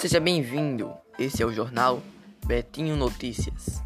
Seja bem-vindo. Esse é o jornal Betinho Notícias.